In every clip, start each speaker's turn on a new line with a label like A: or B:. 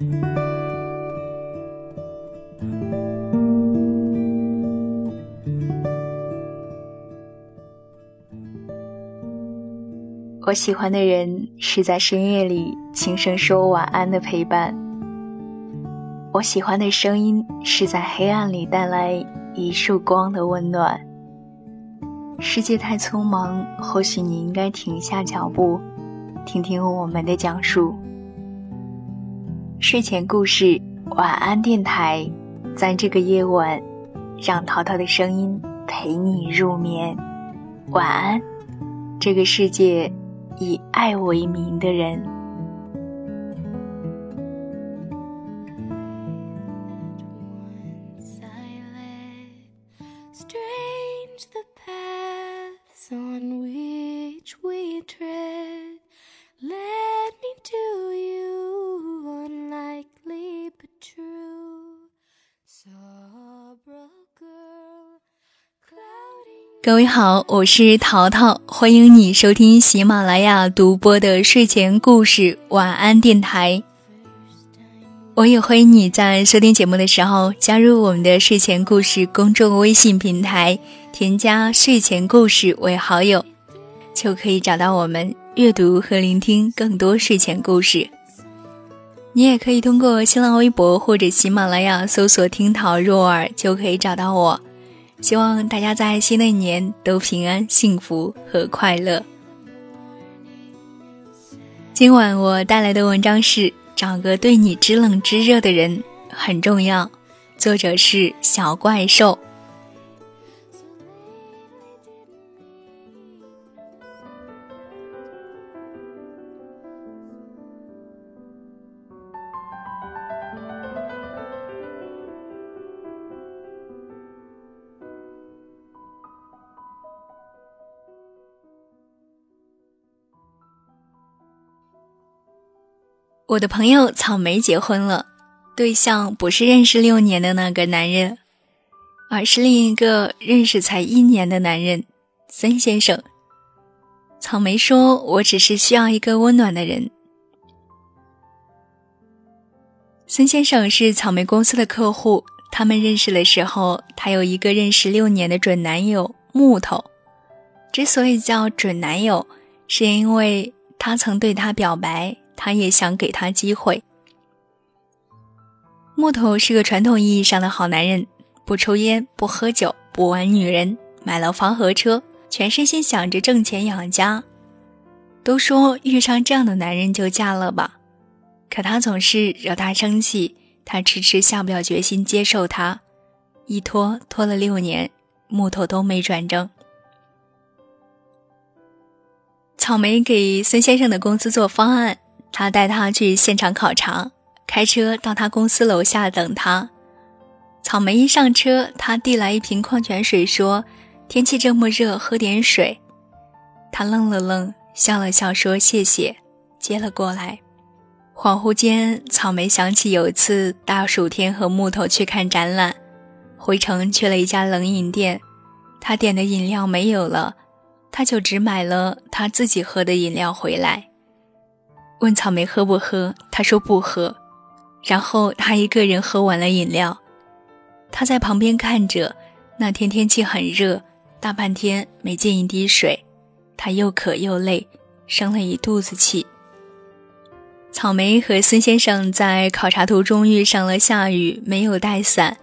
A: 我喜欢的人是在深夜里轻声说晚安的陪伴。我喜欢的声音是在黑暗里带来一束光的温暖。世界太匆忙，或许你应该停下脚步，听听我们的讲述。睡前故事，晚安电台，在这个夜晚，让淘淘的声音陪你入眠。晚安，这个世界。以爱为名的人。各位好，我是淘淘，欢迎你收听喜马拉雅独播的睡前故事晚安电台。我也欢迎你在收听节目的时候加入我们的睡前故事公众微信平台，添加睡前故事为好友，就可以找到我们阅读和聆听更多睡前故事。你也可以通过新浪微博或者喜马拉雅搜索“听桃若耳”，就可以找到我。希望大家在新的一年都平安、幸福和快乐。今晚我带来的文章是《找个对你知冷知热的人很重要》，作者是小怪兽。我的朋友草莓结婚了，对象不是认识六年的那个男人，而是另一个认识才一年的男人孙先生。草莓说：“我只是需要一个温暖的人。”孙先生是草莓公司的客户，他们认识的时候，他有一个认识六年的准男友木头。之所以叫准男友，是因为他曾对他表白。他也想给他机会。木头是个传统意义上的好男人，不抽烟，不喝酒，不玩女人，买了房和车，全身心想着挣钱养家。都说遇上这样的男人就嫁了吧，可他总是惹他生气，他迟迟下不了决心接受他，一拖拖了六年，木头都没转正。草莓给孙先生的公司做方案。他带他去现场考察，开车到他公司楼下等他。草莓一上车，他递来一瓶矿泉水，说：“天气这么热，喝点水。”他愣了愣，笑了笑，说：“谢谢。”接了过来。恍惚间，草莓想起有一次大暑天和木头去看展览，回城去了一家冷饮店，他点的饮料没有了，他就只买了他自己喝的饮料回来。问草莓喝不喝，他说不喝，然后他一个人喝完了饮料。他在旁边看着，那天天气很热，大半天没进一滴水，他又渴又累，生了一肚子气。草莓和孙先生在考察途中遇上了下雨，没有带伞，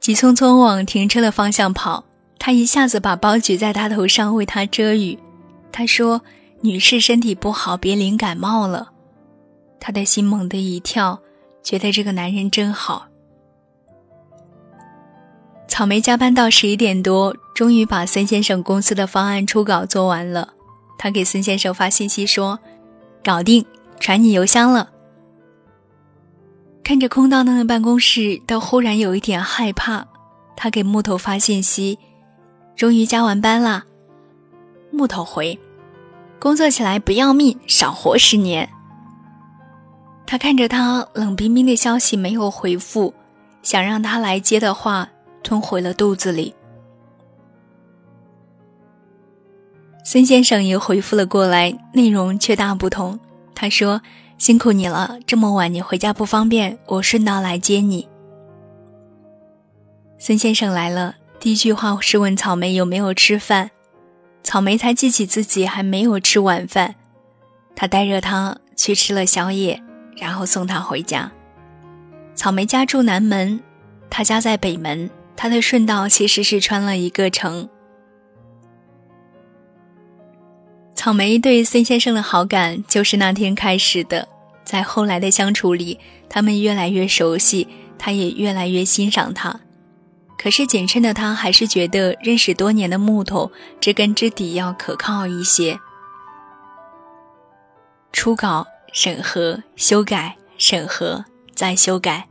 A: 急匆匆往停车的方向跑。他一下子把包举在他头上为他遮雨。他说。女士身体不好，别淋感冒了。他的心猛地一跳，觉得这个男人真好。草莓加班到十一点多，终于把孙先生公司的方案初稿做完了。他给孙先生发信息说：“搞定，传你邮箱了。”看着空荡荡的办公室，都忽然有一点害怕。他给木头发信息：“终于加完班啦。”木头回。工作起来不要命，少活十年。他看着他冷冰冰的消息没有回复，想让他来接的话吞回了肚子里。孙先生也回复了过来，内容却大不同。他说：“辛苦你了，这么晚你回家不方便，我顺道来接你。”孙先生来了，第一句话是问草莓有没有吃饭。草莓才记起自己还没有吃晚饭，他带着他去吃了宵夜，然后送他回家。草莓家住南门，他家在北门，他的顺道其实是穿了一个城。草莓对孙先生的好感就是那天开始的，在后来的相处里，他们越来越熟悉，他也越来越欣赏他。可是谨慎的他还是觉得认识多年的木头知根知底要可靠一些。初稿、审核、修改、审核、再修改。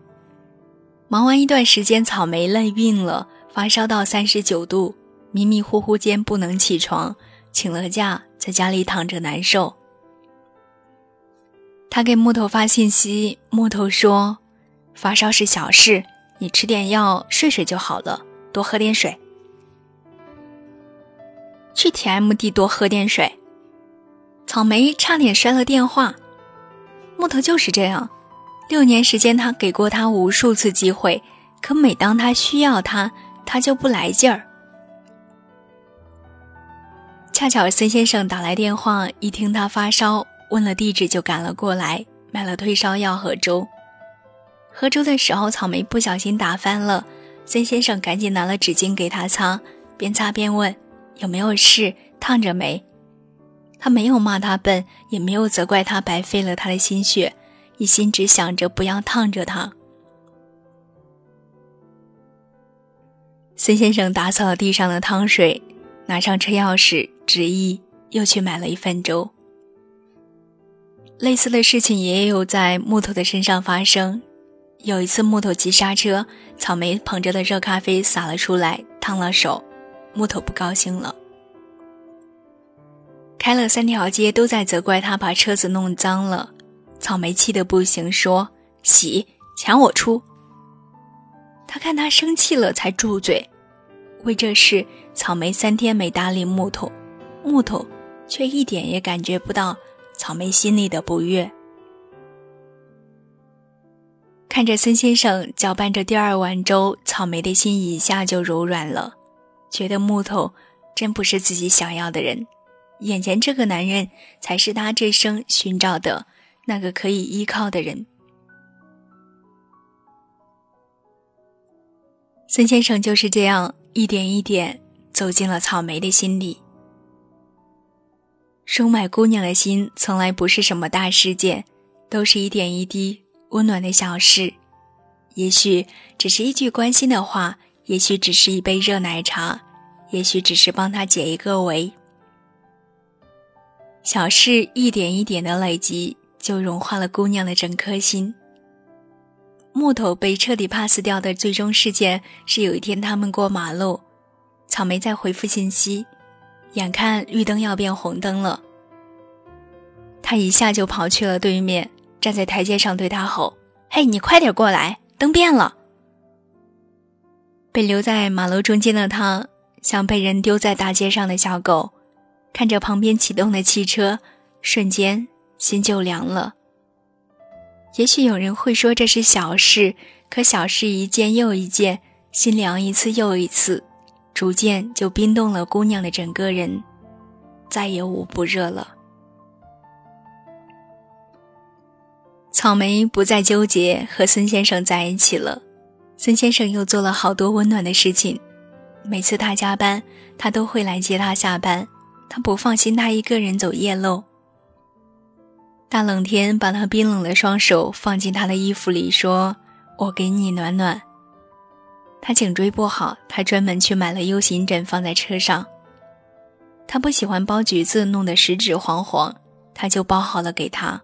A: 忙完一段时间，草莓累病了，发烧到三十九度，迷迷糊糊间不能起床，请了假，在家里躺着难受。他给木头发信息，木头说：“发烧是小事。”你吃点药，睡睡就好了。多喝点水。去 TMD 多喝点水。草莓差点摔了电话。木头就是这样，六年时间，他给过他无数次机会，可每当他需要他，他就不来劲儿。恰巧孙先生打来电话，一听他发烧，问了地址就赶了过来，买了退烧药和粥。喝粥的时候，草莓不小心打翻了，孙先生赶紧拿了纸巾给他擦，边擦边问：“有没有事？烫着没？”他没有骂他笨，也没有责怪他白费了他的心血，一心只想着不要烫着他。孙先生打扫了地上的汤水，拿上车钥匙，执意又去买了一份粥。类似的事情也有在木头的身上发生。有一次，木头急刹车，草莓捧着的热咖啡洒了出来，烫了手，木头不高兴了，开了三条街都在责怪他把车子弄脏了。草莓气得不行，说：“洗钱我出。”他看他生气了，才住嘴。为这事，草莓三天没搭理木头，木头却一点也感觉不到草莓心里的不悦。看着孙先生搅拌着第二碗粥，草莓的心一下就柔软了，觉得木头真不是自己想要的人，眼前这个男人才是他这生寻找的那个可以依靠的人。孙先生就是这样一点一点走进了草莓的心里。收买姑娘的心从来不是什么大事件，都是一点一滴。温暖的小事，也许只是一句关心的话，也许只是一杯热奶茶，也许只是帮他解一个围。小事一点一点的累积，就融化了姑娘的整颗心。木头被彻底 pass 掉的最终事件是有一天他们过马路，草莓在回复信息，眼看绿灯要变红灯了，他一下就跑去了对面。站在台阶上对他吼：“嘿，你快点过来，灯变了！”被留在马路中间的他，像被人丢在大街上的小狗，看着旁边启动的汽车，瞬间心就凉了。也许有人会说这是小事，可小事一件又一件，心凉一次又一次，逐渐就冰冻了姑娘的整个人，再也捂不热了。草莓不再纠结和孙先生在一起了，孙先生又做了好多温暖的事情。每次他加班，他都会来接他下班。他不放心他一个人走夜路。大冷天，把他冰冷的双手放进他的衣服里，说：“我给你暖暖。”他颈椎不好，他专门去买了 U 型枕放在车上。他不喜欢剥橘子，弄得食指黄黄，他就剥好了给他。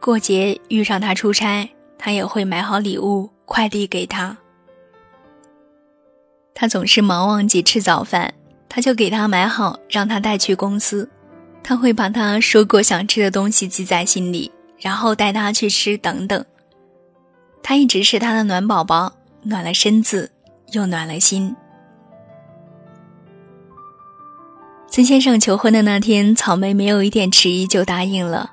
A: 过节遇上他出差，他也会买好礼物快递给他。他总是忙忘记吃早饭，他就给他买好，让他带去公司。他会把他说过想吃的东西记在心里，然后带他去吃等等。他一直是他的暖宝宝，暖了身子，又暖了心。孙先生求婚的那天，草莓没有一点迟疑就答应了。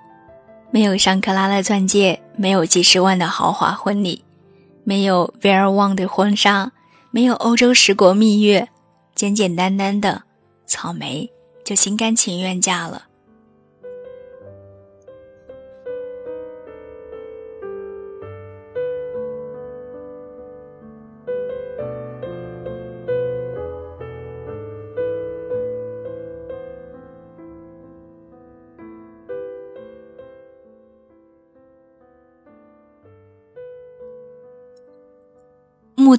A: 没有上克拉的钻戒，没有几十万的豪华婚礼，没有 Very One 的婚纱，没有欧洲十国蜜月，简简单单的，草莓就心甘情愿嫁了。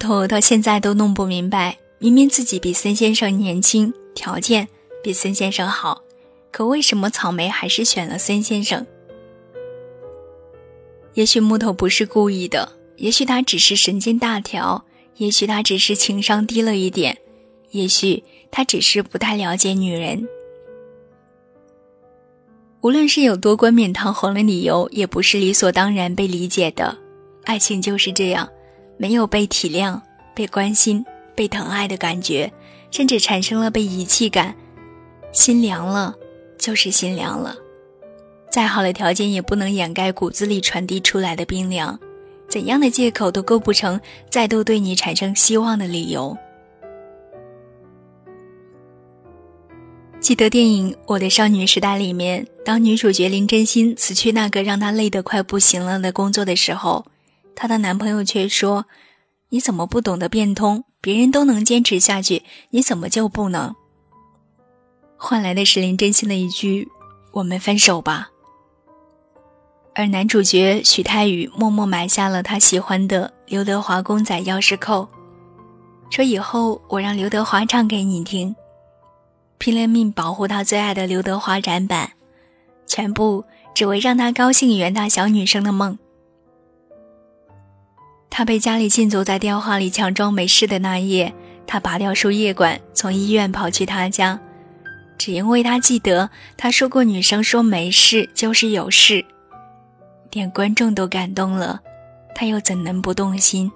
A: 头到现在都弄不明白，明明自己比孙先生年轻，条件比孙先生好，可为什么草莓还是选了孙先生？也许木头不是故意的，也许他只是神经大条，也许他只是情商低了一点，也许他只是不太了解女人。无论是有多冠冕堂皇的理由，也不是理所当然被理解的。爱情就是这样。没有被体谅、被关心、被疼爱的感觉，甚至产生了被遗弃感，心凉了，就是心凉了。再好的条件也不能掩盖骨子里传递出来的冰凉，怎样的借口都构不成再度对你产生希望的理由。记得电影《我的少女时代》里面，当女主角林真心辞去那个让她累得快不行了的工作的时候。她的男朋友却说：“你怎么不懂得变通？别人都能坚持下去，你怎么就不能？”换来的是林真心的一句：“我们分手吧。”而男主角许泰宇默默买下了他喜欢的刘德华公仔钥匙扣，说：“以后我让刘德华唱给你听。”拼了命保护他最爱的刘德华展板，全部只为让他高兴圆他小女生的梦。他被家里禁足，在电话里强装没事的那夜，他拔掉输液管，从医院跑去他家，只因为他记得他说过：“女生说没事就是有事。”连观众都感动了，他又怎能不动心？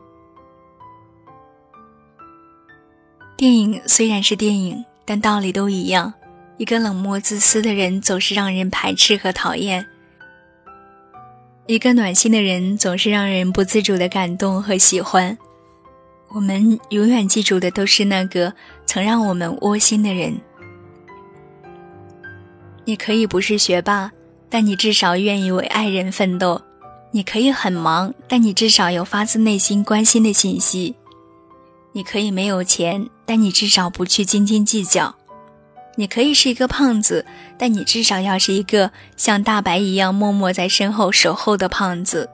A: 电影虽然是电影，但道理都一样。一个冷漠自私的人，总是让人排斥和讨厌。一个暖心的人总是让人不自主的感动和喜欢。我们永远记住的都是那个曾让我们窝心的人。你可以不是学霸，但你至少愿意为爱人奋斗；你可以很忙，但你至少有发自内心关心的信息；你可以没有钱，但你至少不去斤斤计较。你可以是一个胖子，但你至少要是一个像大白一样默默在身后守候的胖子。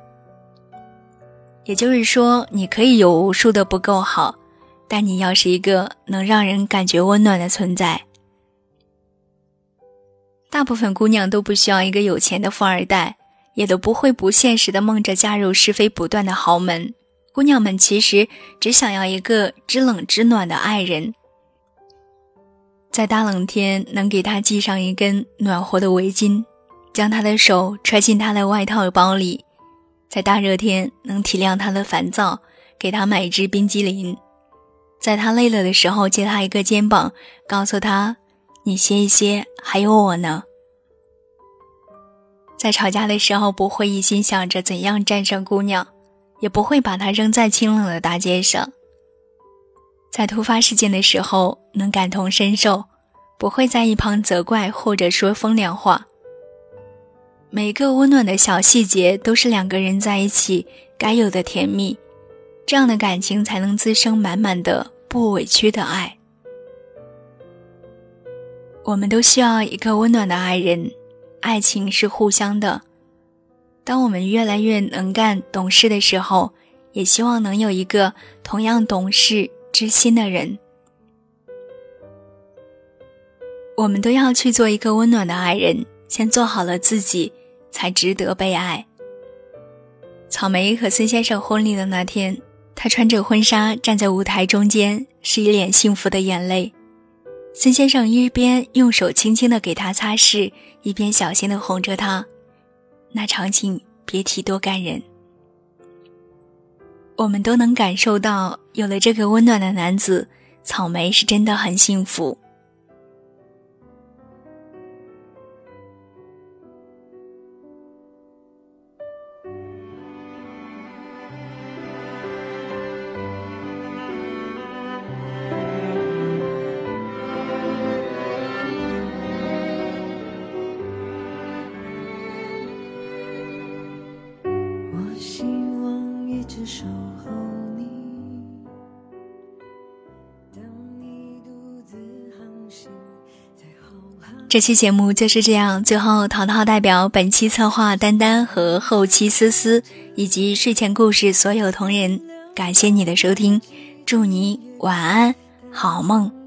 A: 也就是说，你可以有无数的不够好，但你要是一个能让人感觉温暖的存在。大部分姑娘都不需要一个有钱的富二代，也都不会不现实的梦着嫁入是非不断的豪门。姑娘们其实只想要一个知冷知暖的爱人。在大冷天，能给他系上一根暖和的围巾，将他的手揣进他的外套包里；在大热天，能体谅他的烦躁，给他买一支冰激凌；在他累了的时候，借他一个肩膀，告诉他：“你歇一歇，还有我呢。”在吵架的时候，不会一心想着怎样战胜姑娘，也不会把她扔在清冷的大街上。在突发事件的时候，能感同身受，不会在一旁责怪或者说风凉话。每个温暖的小细节都是两个人在一起该有的甜蜜，这样的感情才能滋生满满的不委屈的爱。我们都需要一个温暖的爱人，爱情是互相的。当我们越来越能干懂事的时候，也希望能有一个同样懂事。知心的人，我们都要去做一个温暖的爱人。先做好了自己，才值得被爱。草莓和孙先生婚礼的那天，他穿着婚纱站在舞台中间，是一脸幸福的眼泪。孙先生一边用手轻轻的给他擦拭，一边小心的哄着他，那场景别提多感人。我们都能感受到，有了这个温暖的男子，草莓是真的很幸福。这期节目就是这样。最后，淘淘代表本期策划丹丹和后期思思以及睡前故事所有同仁，感谢你的收听，祝你晚安，好梦。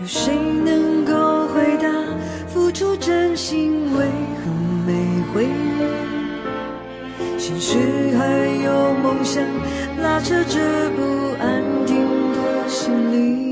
B: 有谁能够回答，付出真心为何没回应？现实还有梦想。拉扯着不安定的心灵，